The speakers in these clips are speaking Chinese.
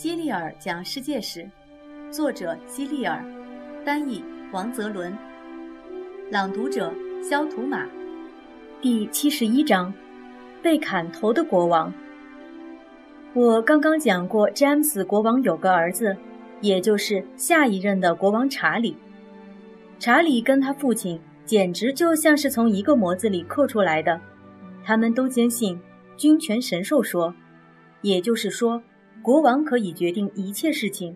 希利尔讲世界史，作者希利尔，翻译王泽伦，朗读者肖图马。第七十一章：被砍头的国王。我刚刚讲过，詹姆斯国王有个儿子，也就是下一任的国王查理。查理跟他父亲简直就像是从一个模子里刻出来的。他们都坚信君权神授说，也就是说。国王可以决定一切事情，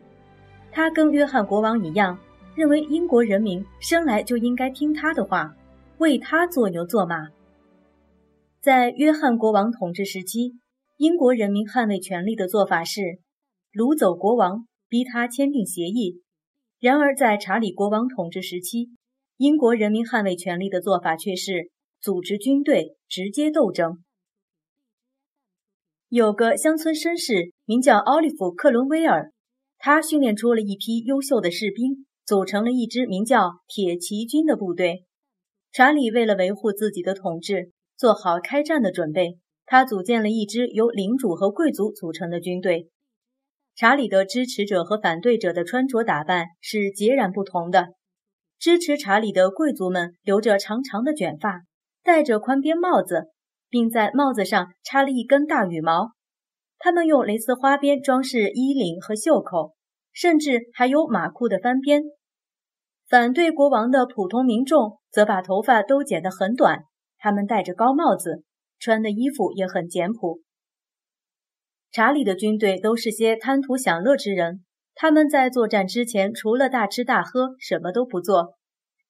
他跟约翰国王一样，认为英国人民生来就应该听他的话，为他做牛做马。在约翰国王统治时期，英国人民捍卫权力的做法是掳走国王，逼他签订协议；然而在查理国王统治时期，英国人民捍卫权力的做法却是组织军队，直接斗争。有个乡村绅士名叫奥利弗·克伦威尔，他训练出了一批优秀的士兵，组成了一支名叫铁骑军的部队。查理为了维护自己的统治，做好开战的准备，他组建了一支由领主和贵族组成的军队。查理的支持者和反对者的穿着打扮是截然不同的。支持查理的贵族们留着长长的卷发，戴着宽边帽子。并在帽子上插了一根大羽毛，他们用蕾丝花边装饰衣领和袖口，甚至还有马裤的翻边。反对国王的普通民众则把头发都剪得很短，他们戴着高帽子，穿的衣服也很简朴。查理的军队都是些贪图享乐之人，他们在作战之前除了大吃大喝，什么都不做。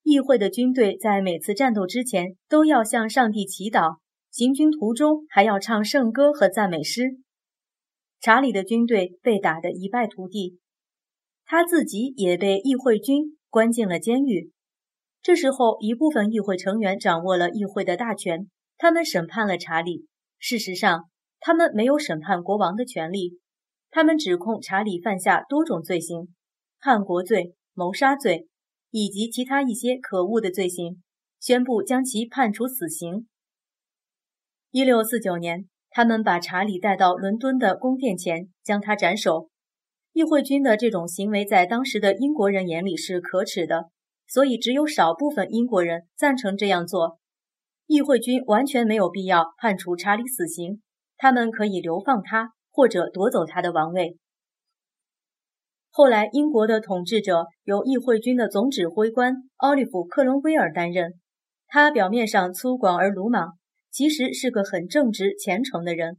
议会的军队在每次战斗之前都要向上帝祈祷。行军途中还要唱圣歌和赞美诗。查理的军队被打得一败涂地，他自己也被议会军关进了监狱。这时候，一部分议会成员掌握了议会的大权，他们审判了查理。事实上，他们没有审判国王的权利。他们指控查理犯下多种罪行，叛国罪、谋杀罪以及其他一些可恶的罪行，宣布将其判处死刑。一六四九年，他们把查理带到伦敦的宫殿前，将他斩首。议会军的这种行为在当时的英国人眼里是可耻的，所以只有少部分英国人赞成这样做。议会军完全没有必要判处查理死刑，他们可以流放他，或者夺走他的王位。后来，英国的统治者由议会军的总指挥官奥利弗·克伦威尔担任，他表面上粗犷而鲁莽。其实是个很正直虔诚的人，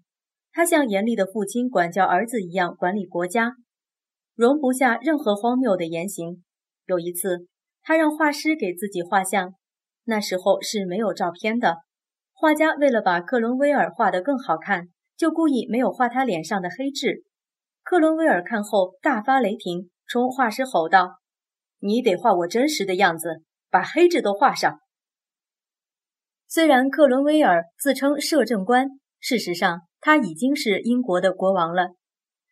他像严厉的父亲管教儿子一样管理国家，容不下任何荒谬的言行。有一次，他让画师给自己画像，那时候是没有照片的。画家为了把克伦威尔画得更好看，就故意没有画他脸上的黑痣。克伦威尔看后大发雷霆，冲画师吼道：“你得画我真实的样子，把黑痣都画上。”虽然克伦威尔自称摄政官，事实上他已经是英国的国王了。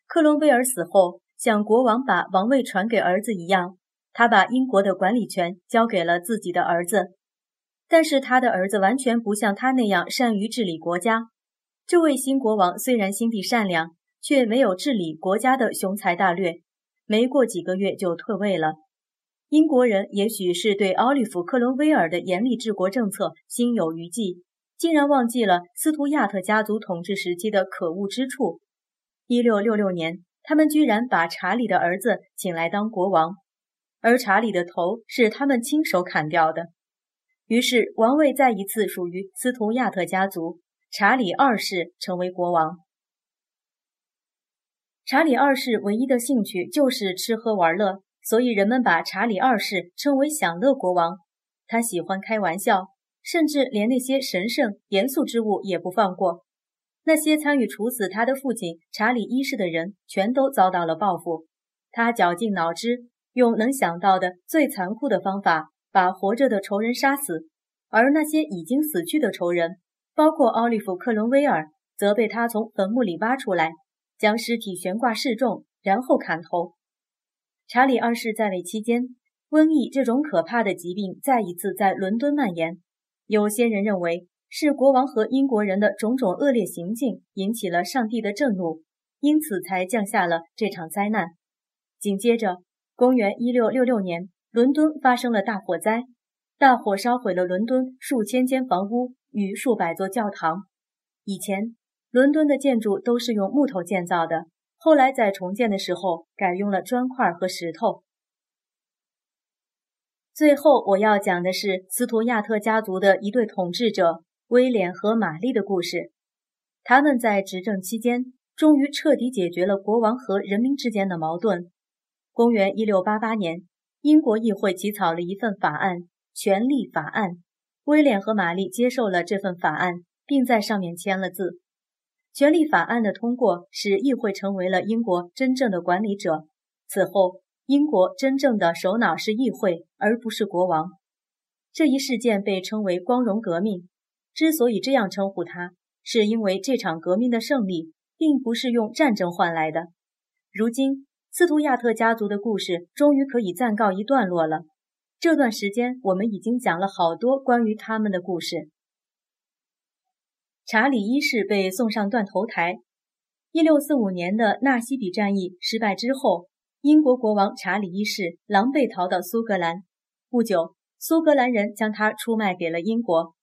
克伦威尔死后，像国王把王位传给儿子一样，他把英国的管理权交给了自己的儿子。但是他的儿子完全不像他那样善于治理国家。这位新国王虽然心地善良，却没有治理国家的雄才大略，没过几个月就退位了。英国人也许是对奥利弗·克伦威尔的严厉治国政策心有余悸，竟然忘记了斯图亚特家族统治时期的可恶之处。一六六六年，他们居然把查理的儿子请来当国王，而查理的头是他们亲手砍掉的。于是，王位再一次属于斯图亚特家族，查理二世成为国王。查理二世唯一的兴趣就是吃喝玩乐。所以人们把查理二世称为享乐国王。他喜欢开玩笑，甚至连那些神圣严肃之物也不放过。那些参与处死他的父亲查理一世的人，全都遭到了报复。他绞尽脑汁，用能想到的最残酷的方法，把活着的仇人杀死。而那些已经死去的仇人，包括奥利弗·克伦威尔，则被他从坟墓里挖出来，将尸体悬挂示众，然后砍头。查理二世在位期间，瘟疫这种可怕的疾病再一次在伦敦蔓延。有些人认为是国王和英国人的种种恶劣行径引起了上帝的震怒，因此才降下了这场灾难。紧接着，公元一六六六年，伦敦发生了大火灾，大火烧毁了伦敦数千间房屋与数百座教堂。以前，伦敦的建筑都是用木头建造的，后来在重建的时候改用了砖块和石头。最后，我要讲的是斯图亚特家族的一对统治者威廉和玛丽的故事。他们在执政期间，终于彻底解决了国王和人民之间的矛盾。公元一六八八年，英国议会起草了一份法案《权利法案》，威廉和玛丽接受了这份法案，并在上面签了字。《权利法案》的通过，使议会成为了英国真正的管理者。此后，英国真正的首脑是议会，而不是国王。这一事件被称为“光荣革命”。之所以这样称呼它，是因为这场革命的胜利并不是用战争换来的。如今，斯图亚特家族的故事终于可以暂告一段落了。这段时间，我们已经讲了好多关于他们的故事。查理一世被送上断头台。一六四五年的纳西比战役失败之后。英国国王查理一世狼狈逃到苏格兰，不久，苏格兰人将他出卖给了英国。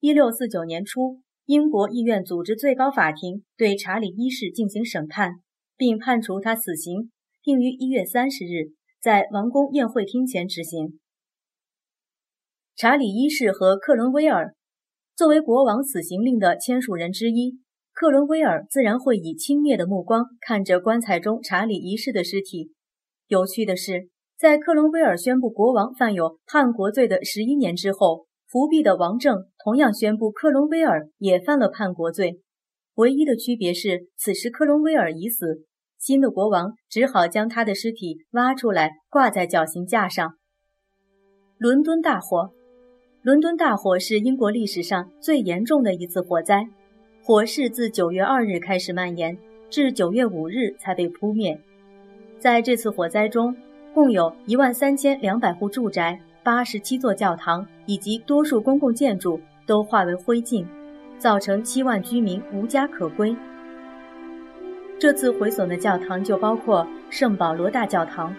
一六四九年初，英国议院组织最高法庭对查理一世进行审判，并判处他死刑，并于一月三十日在王宫宴会厅前执行。查理一世和克伦威尔作为国王死刑令的签署人之一，克伦威尔自然会以轻蔑的目光看着棺材中查理一世的尸体。有趣的是，在克伦威尔宣布国王犯有叛国罪的十一年之后，伏辟的王政同样宣布克伦威尔也犯了叛国罪。唯一的区别是，此时克伦威尔已死，新的国王只好将他的尸体挖出来挂在绞刑架上。伦敦大火，伦敦大火是英国历史上最严重的一次火灾，火势自九月二日开始蔓延，至九月五日才被扑灭。在这次火灾中，共有一万三千两百户住宅、八十七座教堂以及多数公共建筑都化为灰烬，造成七万居民无家可归。这次毁损的教堂就包括圣保罗大教堂、